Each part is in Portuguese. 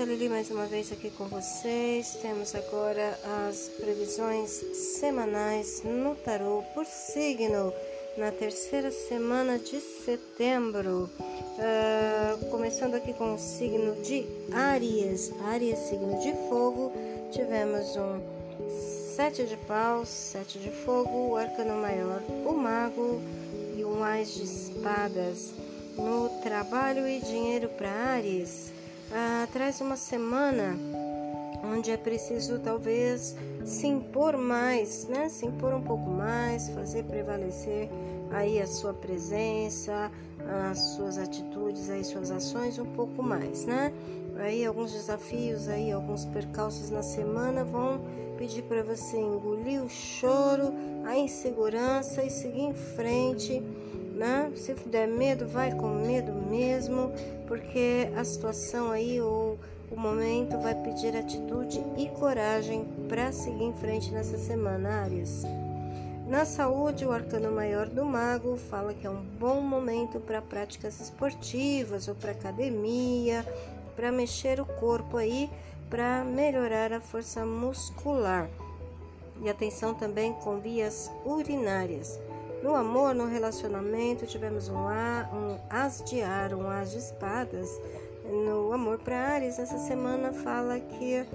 Tia Lili mais uma vez aqui com vocês. Temos agora as previsões semanais no tarô por signo na terceira semana de setembro. Uh, começando aqui com o signo de Áries, Áries, signo de fogo. Tivemos um sete de paus, sete de fogo, o arcano maior, o mago e um ás de espadas. No trabalho e dinheiro para Áries ah, traz uma semana onde é preciso talvez se impor mais, né? Se impor um pouco mais, fazer prevalecer aí a sua presença, as suas atitudes, aí suas ações um pouco mais, né? Aí alguns desafios aí, alguns percalços na semana vão pedir para você engolir o choro, a insegurança e seguir em frente né? Se der medo, vai com medo mesmo, porque a situação aí ou o momento vai pedir atitude e coragem para seguir em frente nessa semana, Ares. Na saúde, o arcano maior do mago fala que é um bom momento para práticas esportivas ou para academia, para mexer o corpo aí, para melhorar a força muscular. E atenção também com vias urinárias. No amor, no relacionamento, tivemos um, a, um as de ar, um as de espadas. No amor para Ares, essa semana fala que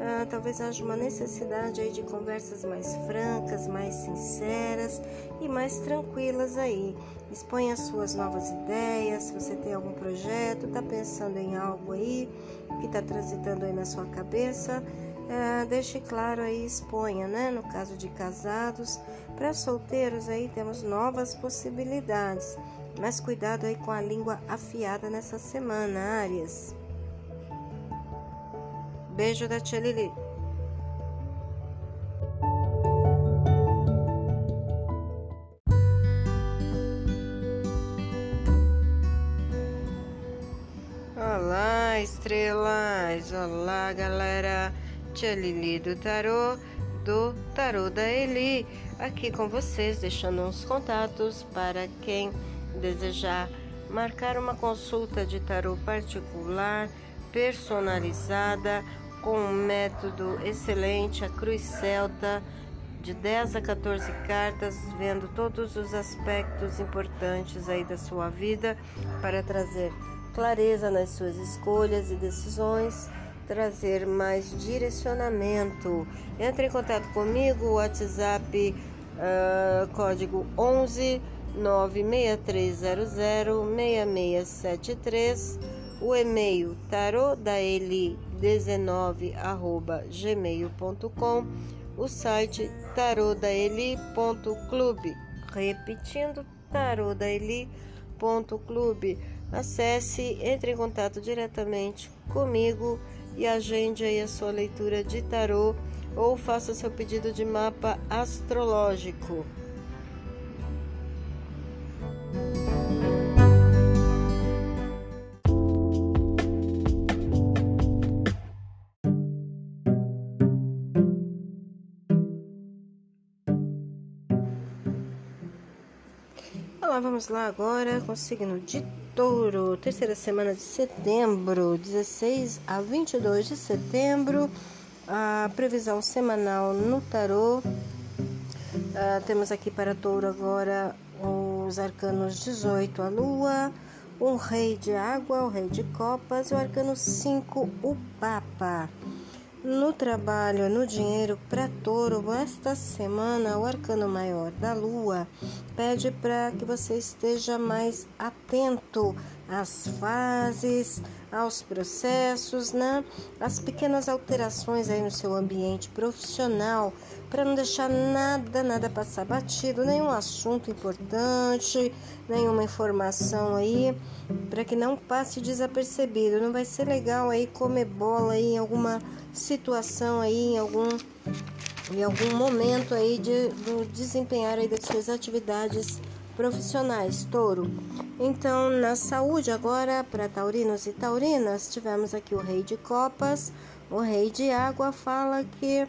ah, talvez haja uma necessidade aí de conversas mais francas, mais sinceras e mais tranquilas aí. Exponha suas novas ideias, se você tem algum projeto, está pensando em algo aí que está transitando aí na sua cabeça, é, deixe claro aí, exponha, né? No caso de casados, para solteiros aí temos novas possibilidades, mas cuidado aí com a língua afiada nessa semana, Áries. Beijo da Tia Lili. Olá, estrelas! Olá, galera! Tia Lili do Tarô, do Tarô da Eli, aqui com vocês, deixando uns contatos para quem desejar marcar uma consulta de tarô particular, personalizada, com um método excelente, a Cruz Celta, de 10 a 14 cartas, vendo todos os aspectos importantes aí da sua vida para trazer clareza nas suas escolhas e decisões trazer mais direcionamento. Entre em contato comigo, WhatsApp uh, código 11 96300 6673, o e-mail tarodaeli19 gmail.com, o site tarodaeli.clube, repetindo tarodaeli.clube. Acesse, entre em contato diretamente comigo e agende aí a sua leitura de tarô ou faça seu pedido de mapa astrológico. Olá, vamos lá agora com o signo de Touro, terceira semana de setembro, 16 a 22 de setembro, a previsão semanal no tarô. Uh, temos aqui para Touro agora os arcanos 18, a Lua, o Rei de Água, o Rei de Copas e o arcano 5, o Papa. No trabalho, no dinheiro para touro, esta semana o arcano maior da lua pede para que você esteja mais atento às fases, aos processos, né? As pequenas alterações aí no seu ambiente profissional, para não deixar nada, nada passar batido, nenhum assunto importante, nenhuma informação aí, para que não passe desapercebido. Não vai ser legal aí comer bola aí em alguma situação aí em algum em algum momento aí de, desempenhar aí das suas atividades profissionais, touro. Então, na saúde agora, para taurinos e taurinas, tivemos aqui o rei de copas, o rei de água fala que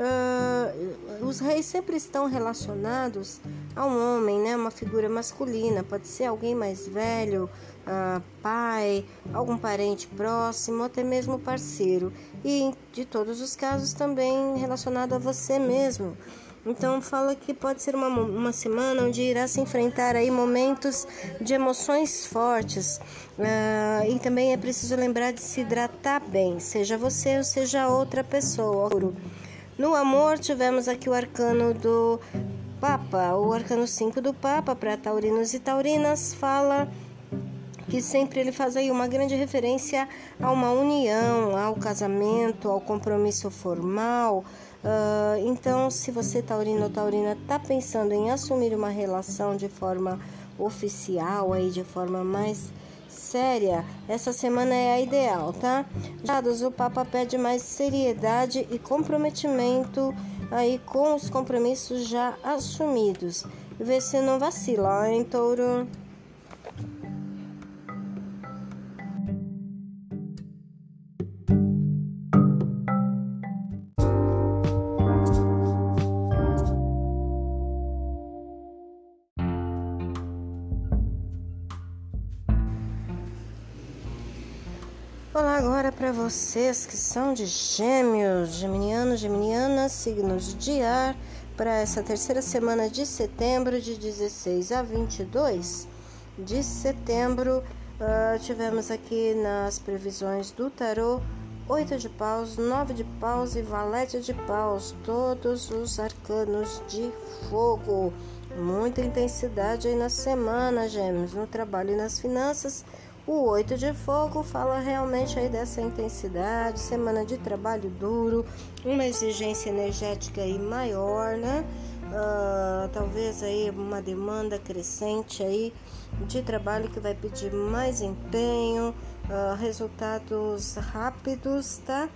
uh, os reis sempre estão relacionados a um homem, né? Uma figura masculina, pode ser alguém mais velho, uh, pai, algum parente próximo, até mesmo parceiro. E de todos os casos também relacionado a você mesmo. Então fala que pode ser uma, uma semana onde irá se enfrentar aí momentos de emoções fortes uh, e também é preciso lembrar de se hidratar bem, seja você ou seja outra pessoa. No amor tivemos aqui o arcano do Papa, o arcano 5 do Papa para taurinos e taurinas fala que sempre ele faz aí uma grande referência a uma união, ao casamento, ao compromisso formal. Uh, então, se você, taurino ou taurina, está pensando em assumir uma relação de forma oficial, aí de forma mais séria, essa semana é a ideal, tá? Dados, o Papa pede mais seriedade e comprometimento aí com os compromissos já assumidos. Vê se não vacila, hein, touro? Para vocês que são de gêmeos, geminianos, geminianas, signos de ar, para essa terceira semana de setembro, de 16 a 22 de setembro. Uh, tivemos aqui nas previsões do tarô oito de paus, nove de paus e valete de paus, todos os arcanos de fogo. Muita intensidade aí na semana, gêmeos, no trabalho e nas finanças o oito de fogo fala realmente aí dessa intensidade, semana de trabalho duro, uma exigência energética aí maior, né? Uh, talvez aí uma demanda crescente aí de trabalho que vai pedir mais empenho, uh, resultados rápidos, tá?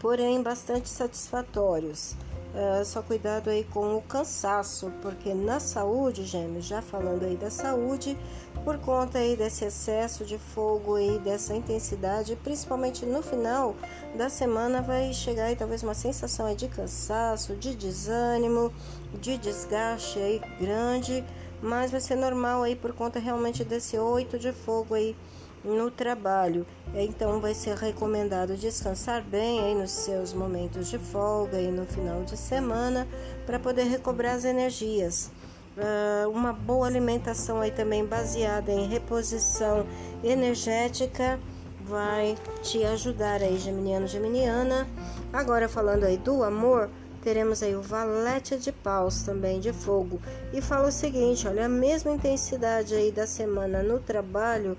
Porém bastante satisfatórios. Uh, só cuidado aí com o cansaço, porque na saúde, gêmeos, já falando aí da saúde, por conta aí desse excesso de fogo e dessa intensidade, principalmente no final da semana, vai chegar aí talvez uma sensação aí de cansaço, de desânimo, de desgaste aí grande, mas vai ser normal aí por conta realmente desse oito de fogo aí no trabalho. Então vai ser recomendado descansar bem aí nos seus momentos de folga e no final de semana para poder recobrar as energias. Uh, uma boa alimentação aí também baseada em reposição energética vai te ajudar aí, geminiano, geminiana. Agora falando aí do amor, teremos aí o valete de paus também de fogo e fala o seguinte, olha, a mesma intensidade aí da semana no trabalho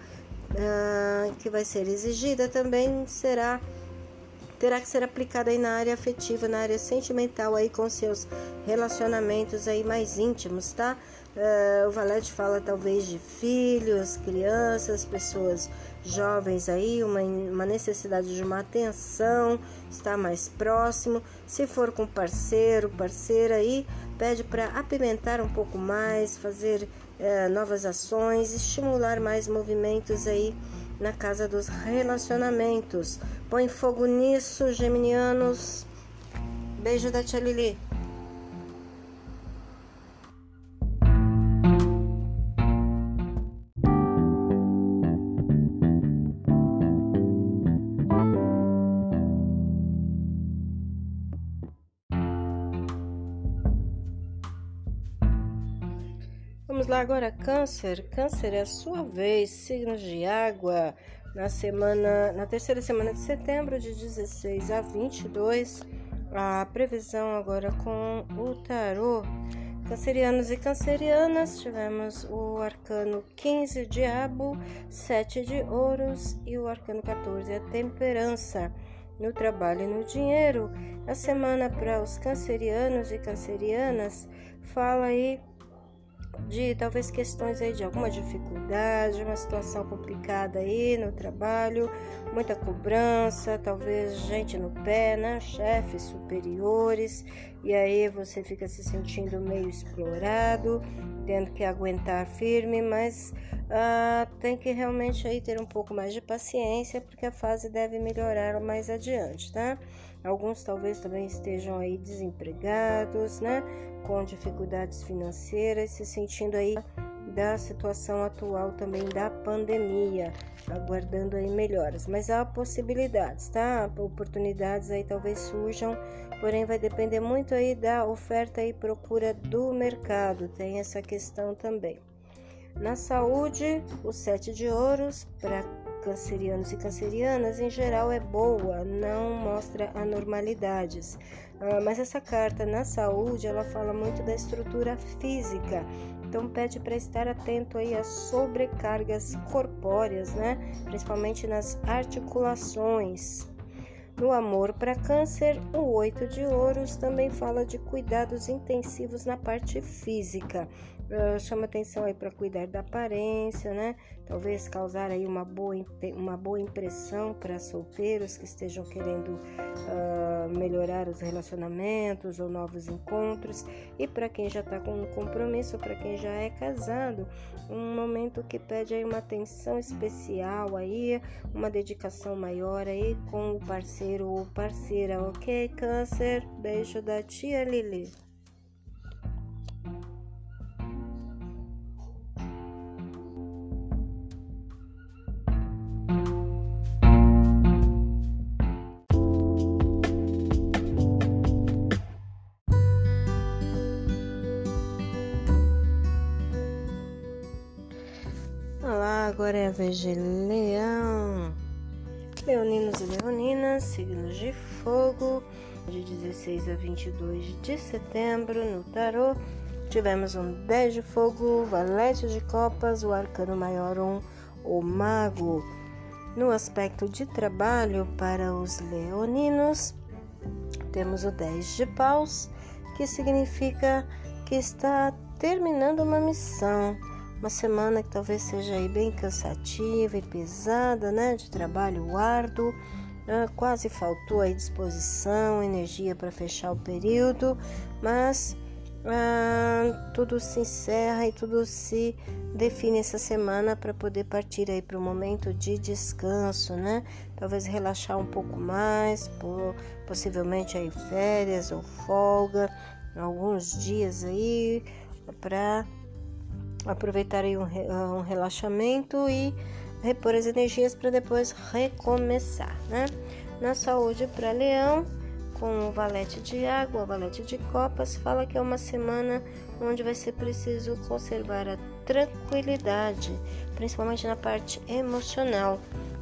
uh, que vai ser exigida também será terá que ser aplicada aí na área afetiva, na área sentimental aí com seus relacionamentos aí mais íntimos, tá? Uh, o Valete fala talvez de filhos, crianças, pessoas jovens aí, uma, uma necessidade de uma atenção, estar mais próximo. Se for com parceiro, parceira aí, pede para apimentar um pouco mais, fazer uh, novas ações, estimular mais movimentos aí na casa dos relacionamentos. Põe fogo nisso, geminianos. Beijo da tia Lili. Agora, Câncer. Câncer é a sua vez, signos de água. Na semana, na terceira semana de setembro, de 16 a 22, a previsão agora com o tarô. Cancerianos e cancerianas, tivemos o arcano 15, diabo, 7 de ouros e o arcano 14, a temperança. No trabalho e no dinheiro, a semana para os cancerianos e cancerianas fala aí de talvez questões aí de alguma dificuldade, uma situação complicada aí no trabalho, muita cobrança, talvez gente no pé, né? Chefes superiores, e aí você fica se sentindo meio explorado, tendo que aguentar firme, mas uh, tem que realmente aí ter um pouco mais de paciência, porque a fase deve melhorar mais adiante, tá? Alguns talvez também estejam aí desempregados, né? Com dificuldades financeiras, se sentindo aí da situação atual também da pandemia, aguardando aí melhoras. Mas há possibilidades, tá? Oportunidades aí talvez surjam, porém vai depender muito aí da oferta e procura do mercado. Tem essa questão também. Na saúde, o sete de ouros para cancerianos e cancerianas em geral é boa, não mostra anormalidades. Ah, mas essa carta na saúde, ela fala muito da estrutura física. Então pede para estar atento aí às sobrecargas corpóreas, né? Principalmente nas articulações. No amor para câncer, o oito de ouros também fala de cuidados intensivos na parte física. Uh, chama atenção aí para cuidar da aparência, né? Talvez causar aí uma boa, uma boa impressão para solteiros que estejam querendo uh, melhorar os relacionamentos ou novos encontros. E para quem já está com um compromisso, para quem já é casado, um momento que pede aí uma atenção especial aí, uma dedicação maior aí com o parceiro ou parceira, ok? Câncer, beijo da tia Lili. Agora é a vez de Leão. Leoninos e Leoninas, signos de fogo, de 16 a 22 de setembro no tarô. Tivemos um 10 de fogo, valete de copas, o arcano maior 1, o mago. No aspecto de trabalho para os leoninos, temos o 10 de paus, que significa que está terminando uma missão uma semana que talvez seja aí bem cansativa e pesada, né? De trabalho árduo. Ah, quase faltou aí disposição, energia para fechar o período, mas ah, tudo se encerra e tudo se define essa semana para poder partir aí para o momento de descanso, né? Talvez relaxar um pouco mais, possivelmente aí férias ou folga, alguns dias aí para aproveitar aí um, um relaxamento e repor as energias para depois recomeçar, né? Na saúde para leão, com o valete de água, o valete de copas, fala que é uma semana onde vai ser preciso conservar a tranquilidade, principalmente na parte emocional,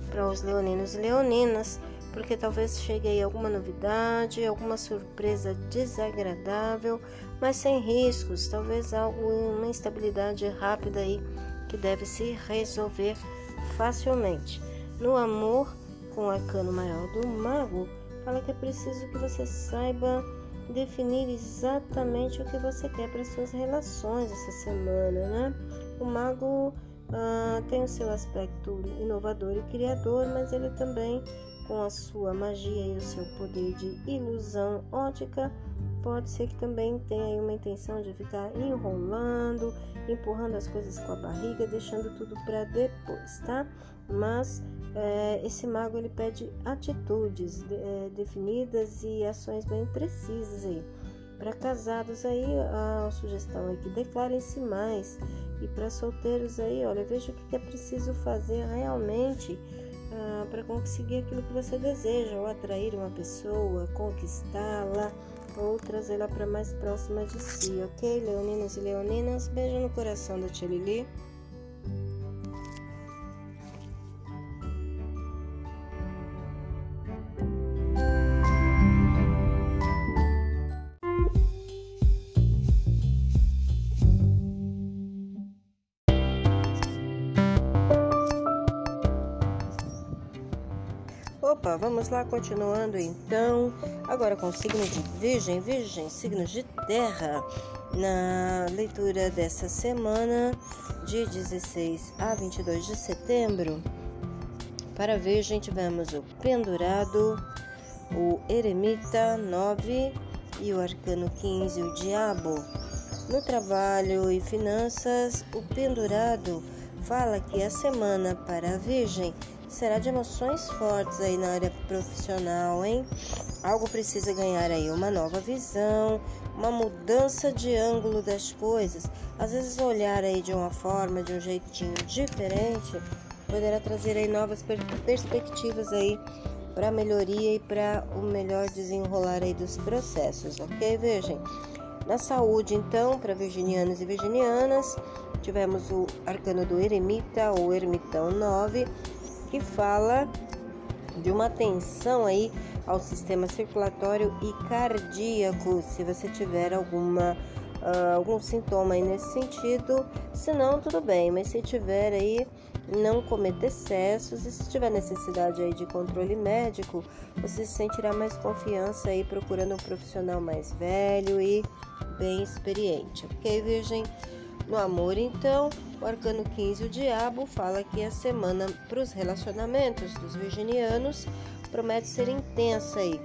para os leoninos e leoninas, porque talvez chegue aí alguma novidade, alguma surpresa desagradável, mas sem riscos, talvez algo, uma instabilidade rápida aí que deve se resolver facilmente. No amor, com o arcano maior do mago, fala que é preciso que você saiba definir exatamente o que você quer para suas relações essa semana, né? O mago ah, tem o seu aspecto inovador e criador, mas ele também, com a sua magia e o seu poder de ilusão ótica, pode ser que também tenha uma intenção de ficar enrolando, empurrando as coisas com a barriga, deixando tudo para depois, tá? Mas é, esse mago ele pede atitudes é, definidas e ações bem precisas aí. Para casados aí, a sugestão é que declarem-se mais. E para solteiros aí, olha, veja o que é preciso fazer realmente ah, para conseguir aquilo que você deseja, ou atrair uma pessoa, conquistá-la ou trazê-la para mais próxima de si, ok? Leoninos e leoninas, beijo no coração da tia Lili. Opa, vamos lá, continuando então. Agora com o signo de Virgem, Virgem, signo de terra. Na leitura dessa semana, de 16 a 22 de setembro, para Virgem tivemos o Pendurado, o Eremita 9 e o Arcano 15, o Diabo. No trabalho e finanças, o Pendurado fala que a semana para a Virgem será de emoções fortes aí na área profissional, hein? Algo precisa ganhar aí uma nova visão, uma mudança de ângulo das coisas. Às vezes olhar aí de uma forma, de um jeitinho diferente, poderá trazer aí novas per perspectivas aí para melhoria e para o melhor desenrolar aí dos processos, ok, Virgem? Na saúde, então, para virginianos e virginianas, tivemos o arcano do eremita ou ermitão 9, que fala de uma atenção aí ao sistema circulatório e cardíaco, se você tiver alguma uh, algum sintoma aí nesse sentido, se não tudo bem, mas se tiver aí não cometer excessos e se tiver necessidade aí de controle médico, você se sentirá mais confiança aí procurando um profissional mais velho e bem experiente, ok, Virgem? No amor, então, o arcano 15, o diabo, fala que a semana para os relacionamentos dos virginianos promete ser intensa aí,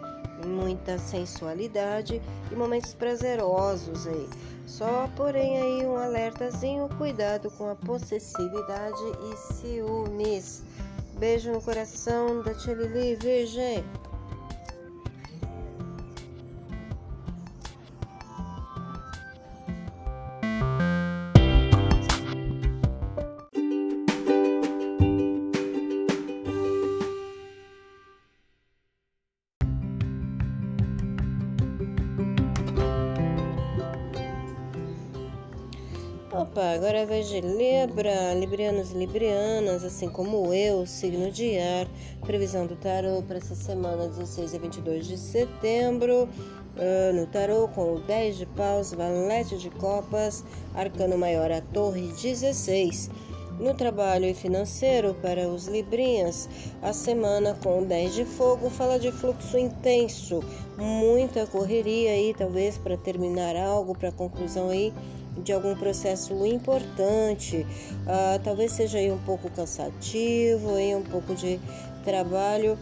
muita sensualidade e momentos prazerosos aí. Só, porém, aí um alertazinho, cuidado com a possessividade e ciúmes. Beijo no coração da Tia Lili, virgem. Agora de Libra, Librianos e Librianas, assim como eu, signo de ar, previsão do tarô para essa semana 16 a 22 de setembro. Uh, no tarô com o 10 de paus, valete de copas, arcano maior a torre 16. No trabalho e financeiro para os librinhas, a semana com o 10 de fogo fala de fluxo intenso, muita correria aí, talvez para terminar algo, para conclusão aí de algum processo importante, uh, talvez seja aí um pouco cansativo, aí um pouco de trabalho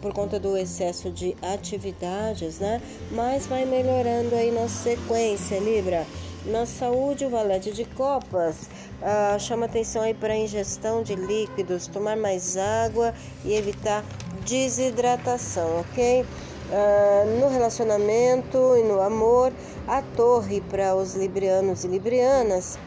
por, conta do excesso de atividades, né? Mas vai melhorando aí na sequência, Libra. Na saúde, o valete de copas uh, chama atenção aí para a ingestão de líquidos, tomar mais água e evitar desidratação, ok? Uh, no relacionamento e no amor, a torre para os librianos e librianas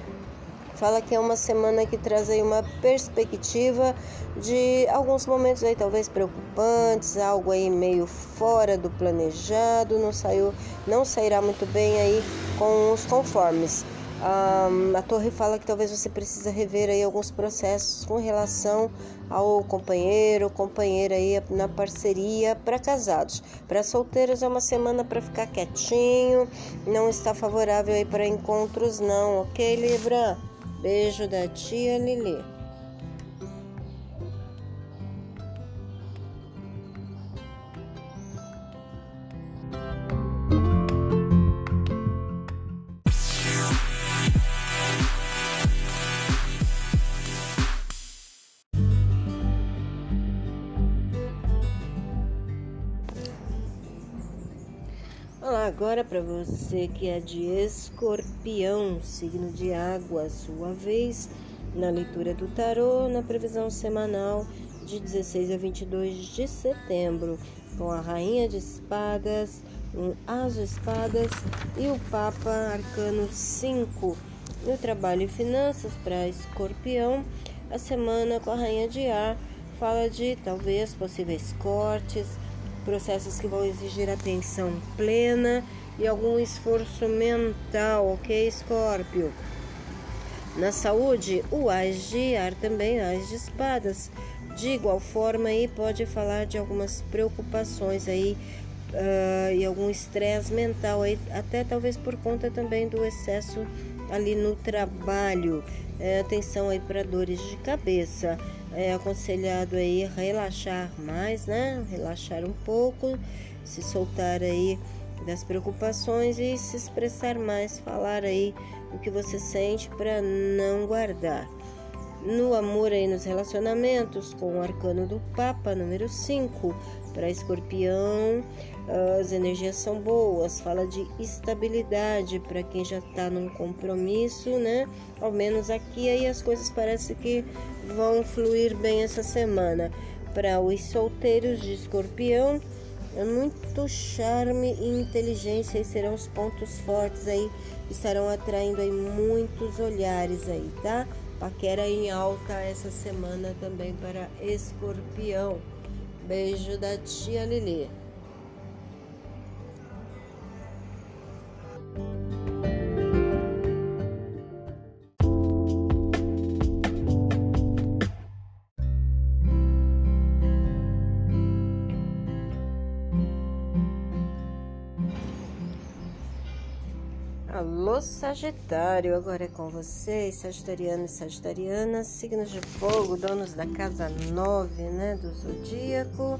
fala que é uma semana que traz aí uma perspectiva de alguns momentos aí talvez preocupantes, algo aí meio fora do planejado, não saiu, não sairá muito bem aí com os conformes. Um, a torre fala que talvez você precisa rever aí alguns processos com relação ao companheiro, companheira aí na parceria para casados. Para solteiros é uma semana para ficar quietinho, não está favorável aí para encontros não, ok Libra? Beijo da tia Lili. Agora para você que é de escorpião, signo de água, sua vez, na leitura do tarô, na previsão semanal de 16 a 22 de setembro, com a Rainha de Espadas, um As Espadas e o Papa Arcano 5. No trabalho e finanças para escorpião, a semana com a Rainha de Ar fala de talvez possíveis cortes processos que vão exigir atenção plena e algum esforço mental, ok, Escorpio? Na saúde, o Ás de ar também, Ás de espadas. De igual forma, aí pode falar de algumas preocupações aí uh, e algum estresse mental aí, até talvez por conta também do excesso ali no trabalho. É, atenção aí para dores de cabeça é aconselhado aí relaxar mais, né? Relaxar um pouco, se soltar aí das preocupações e se expressar mais, falar aí o que você sente para não guardar. No amor aí nos relacionamentos, com o arcano do Papa número 5, para escorpião, as energias são boas, fala de estabilidade para quem já está num compromisso, né? Ao menos aqui aí as coisas parecem que vão fluir bem essa semana. Para os solteiros de escorpião, É muito charme e inteligência e serão os pontos fortes aí, estarão atraindo aí muitos olhares aí, tá? Paquera em alta essa semana também para Escorpião. Beijo da tia Lili. Sagitário, agora é com vocês, Sagitariano e Sagitariana, signos de fogo, donos da casa 9, né, do zodíaco.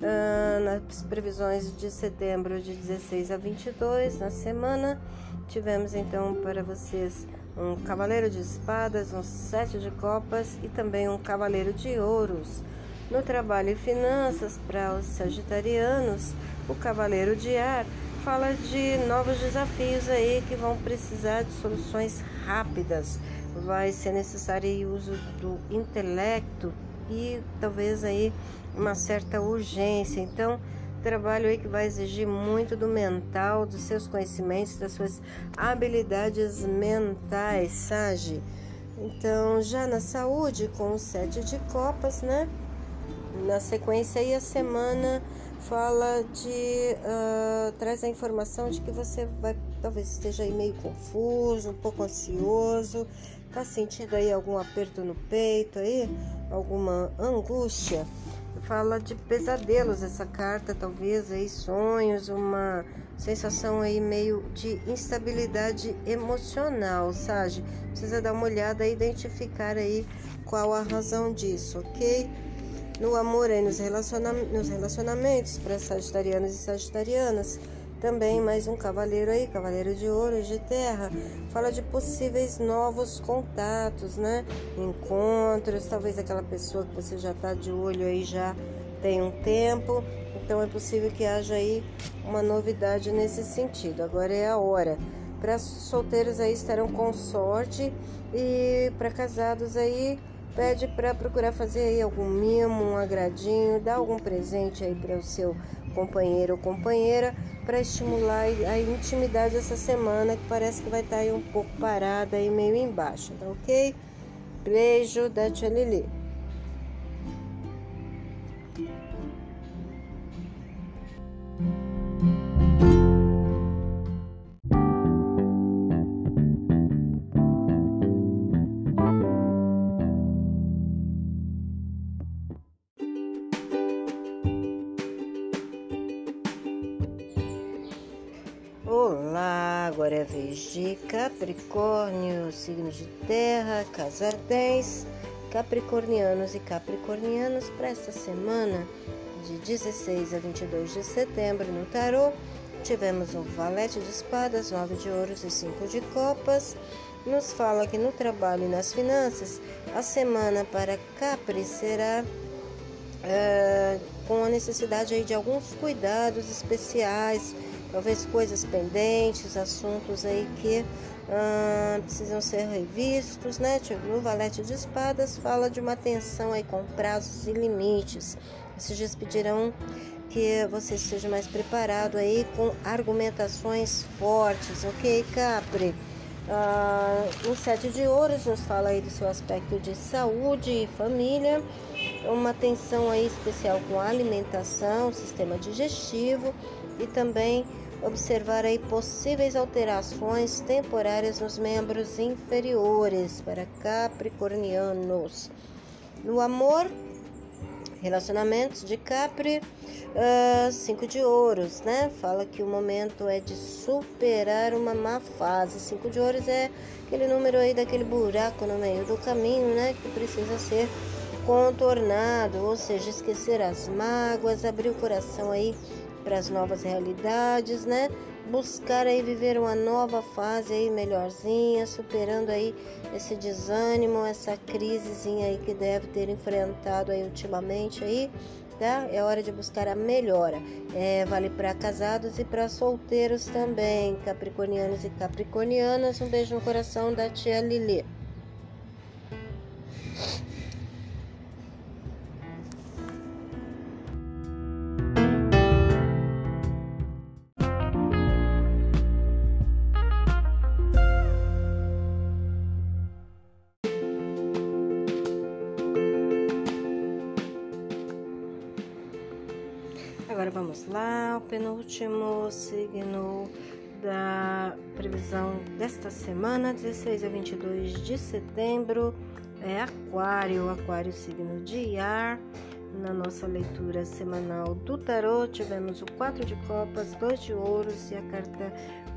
Ah, nas previsões de setembro de 16 a 22, na semana, tivemos então para vocês um cavaleiro de espadas, um sete de copas e também um cavaleiro de ouros. No trabalho e finanças, para os sagitarianos, o cavaleiro de ar fala de novos desafios aí que vão precisar de soluções rápidas. Vai ser necessário o uso do intelecto e talvez aí uma certa urgência. Então, trabalho aí que vai exigir muito do mental, dos seus conhecimentos, das suas habilidades mentais, Sage. Então, já na saúde, com o sete de copas, né? Na sequência aí a semana fala de uh, traz a informação de que você vai talvez esteja aí meio confuso, um pouco ansioso, tá sentindo aí algum aperto no peito aí, alguma angústia. Fala de pesadelos essa carta, talvez aí sonhos, uma sensação aí meio de instabilidade emocional, Sage. Precisa dar uma olhada e identificar aí qual a razão disso, ok? No amor e nos, relaciona nos relacionamentos para sagitarianos e sagitarianas. Também mais um cavaleiro aí, cavaleiro de ouro e de terra. Fala de possíveis novos contatos, né? Encontros, talvez aquela pessoa que você já está de olho aí já tem um tempo. Então é possível que haja aí uma novidade nesse sentido. Agora é a hora. Para solteiros aí estarão com sorte e para casados aí Pede para procurar fazer aí algum mimo, um agradinho, dar algum presente aí para o seu companheiro ou companheira para estimular a intimidade essa semana que parece que vai estar tá aí um pouco parada e meio embaixo, tá ok? Beijo da Tia Lili. Vez de Capricórnio, signo de terra, casa 10, capricornianos e capricornianas para esta semana de 16 a 22 de setembro no tarô. Tivemos o valete de espadas, nove de ouros e cinco de copas. Nos fala que no trabalho e nas finanças, a semana para Capri será é, com a necessidade aí de alguns cuidados especiais talvez coisas pendentes, assuntos aí que ah, precisam ser revistos, né? No Valete de Espadas fala de uma atenção aí com prazos e limites. Esses dias pedirão que você esteja mais preparado aí com argumentações fortes, ok, Capri? Ah, o Sete de Ouros nos fala aí do seu aspecto de saúde e família, uma atenção aí especial com alimentação, sistema digestivo e também observar aí possíveis alterações temporárias nos membros inferiores para capricornianos. No amor, relacionamentos de Capri, uh, cinco de ouros, né? Fala que o momento é de superar uma má fase. Cinco de ouros é aquele número aí daquele buraco no meio do caminho, né? Que precisa ser contornado, ou seja, esquecer as mágoas, abrir o coração aí para as novas realidades, né? Buscar aí viver uma nova fase aí melhorzinha, superando aí esse desânimo, essa crisezinha aí que deve ter enfrentado aí ultimamente aí, tá? É hora de buscar a melhora. É, vale para casados e para solteiros também, capricornianos e capricornianas. Um beijo no coração da tia Lili. Penúltimo signo da previsão desta semana, 16 a 22 de setembro, é Aquário, Aquário signo de ar. Na nossa leitura semanal do tarô, tivemos o 4 de copas, 2 de ouros e a carta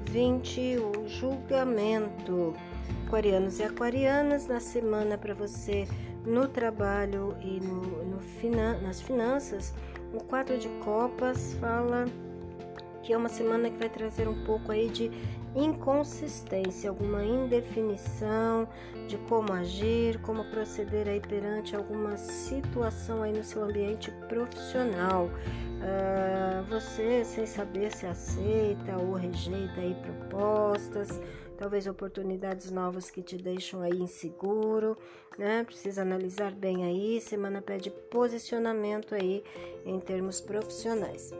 20, o julgamento. Aquarianos e aquarianas, na semana para você no trabalho e no, no, nas finanças, o 4 de copas fala que é uma semana que vai trazer um pouco aí de inconsistência, alguma indefinição de como agir, como proceder aí perante alguma situação aí no seu ambiente profissional. Uh, você sem saber se aceita ou rejeita aí propostas, talvez oportunidades novas que te deixam aí inseguro, né? Precisa analisar bem aí. Semana pede posicionamento aí em termos profissionais.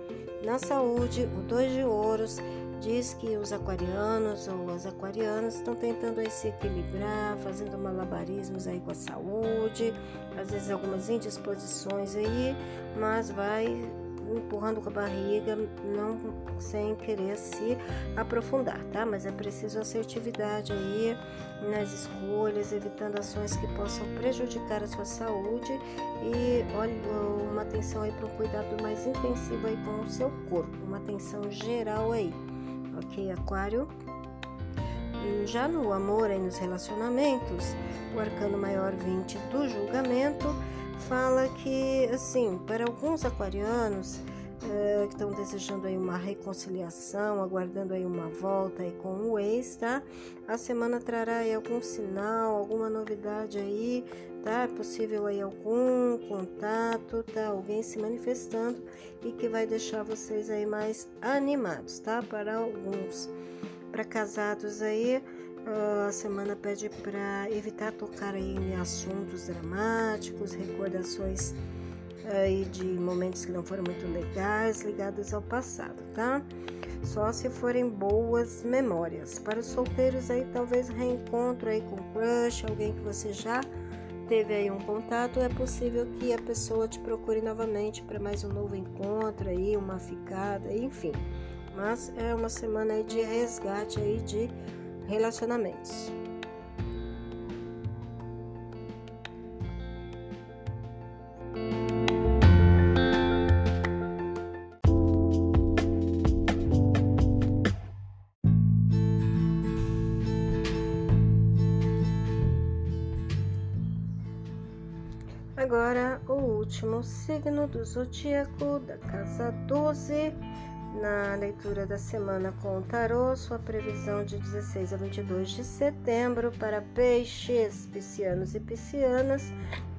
Na saúde, o dois de ouros diz que os aquarianos ou as aquarianas estão tentando aí se equilibrar, fazendo malabarismos aí com a saúde, às vezes algumas indisposições aí, mas vai empurrando com a barriga, não sem querer se aprofundar, tá? Mas é preciso assertividade aí nas escolhas, evitando ações que possam prejudicar a sua saúde e olha, uma atenção aí para um cuidado mais intensivo aí com o seu corpo, uma atenção geral aí, ok, Aquário? Já no amor e nos relacionamentos, o arcano maior 20 do julgamento fala que, assim, para alguns aquarianos é, que estão desejando aí uma reconciliação, aguardando aí uma volta aí com o ex, tá? A semana trará aí algum sinal, alguma novidade aí, tá? É possível aí algum contato, tá? Alguém se manifestando e que vai deixar vocês aí mais animados, tá? Para alguns. Para casados aí, a semana pede para evitar tocar em assuntos dramáticos, recordações aí de momentos que não foram muito legais, ligados ao passado, tá? Só se forem boas memórias. Para os solteiros aí talvez reencontro aí com crush, alguém que você já teve aí um contato, é possível que a pessoa te procure novamente para mais um novo encontro aí, uma ficada, enfim. Mas é uma semana aí de resgate aí de relacionamentos. Agora, o último signo do zodíaco da casa 12 na leitura da semana com o tarô, sua previsão de 16 a 22 de setembro para peixes, piscianos e piscianas.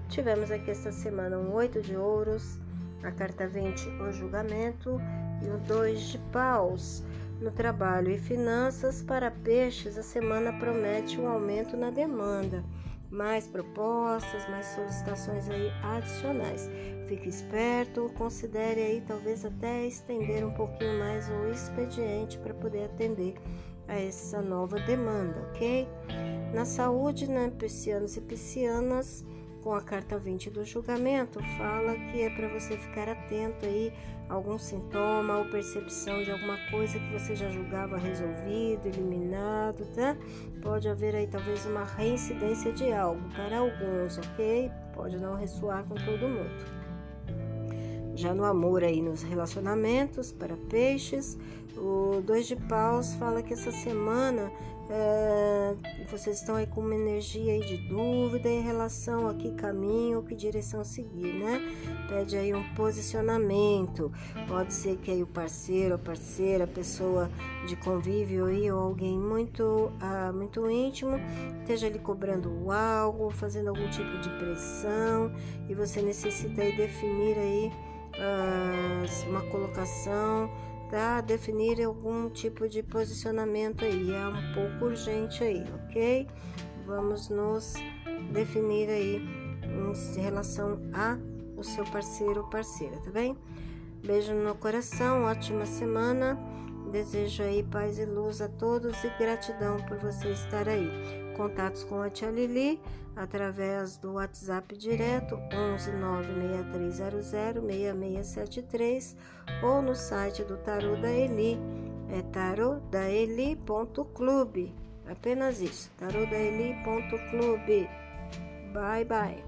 Tivemos aqui esta semana um 8 de ouros, a carta 20, o julgamento, e o 2 de paus. No trabalho e finanças, para peixes, a semana promete um aumento na demanda mais propostas, mais solicitações aí adicionais. Fique esperto, considere aí talvez até estender um pouquinho mais o expediente para poder atender a essa nova demanda, ok? Na saúde, né, piscianos e piscianas, com a carta 20 do julgamento, fala que é para você ficar atento aí a algum sintoma ou percepção de alguma coisa que você já julgava resolvido, eliminado, tá? Pode haver aí talvez uma reincidência de algo para alguns, ok? Pode não ressoar com todo mundo. Já no amor aí nos relacionamentos para peixes, o dois de paus fala que essa semana é, vocês estão aí com uma energia aí de dúvida em relação a que caminho, que direção seguir, né? Pede aí um posicionamento. Pode ser que aí o parceiro, a parceira, a pessoa de convívio aí ou alguém muito, ah, muito íntimo esteja lhe cobrando algo, fazendo algum tipo de pressão e você necessita aí definir aí ah, uma colocação tá? Definir algum tipo de posicionamento aí, é um pouco urgente aí, ok? Vamos nos definir aí em relação a o seu parceiro ou parceira, tá bem? Beijo no coração, ótima semana. Desejo aí paz e luz a todos e gratidão por você estar aí. Contatos com a Tia Lili através do WhatsApp direto 11 96300 6673 ou no site do Tarô da Eli, é tarodaeli.clube. Apenas isso, tarodaeli.clube. Bye bye.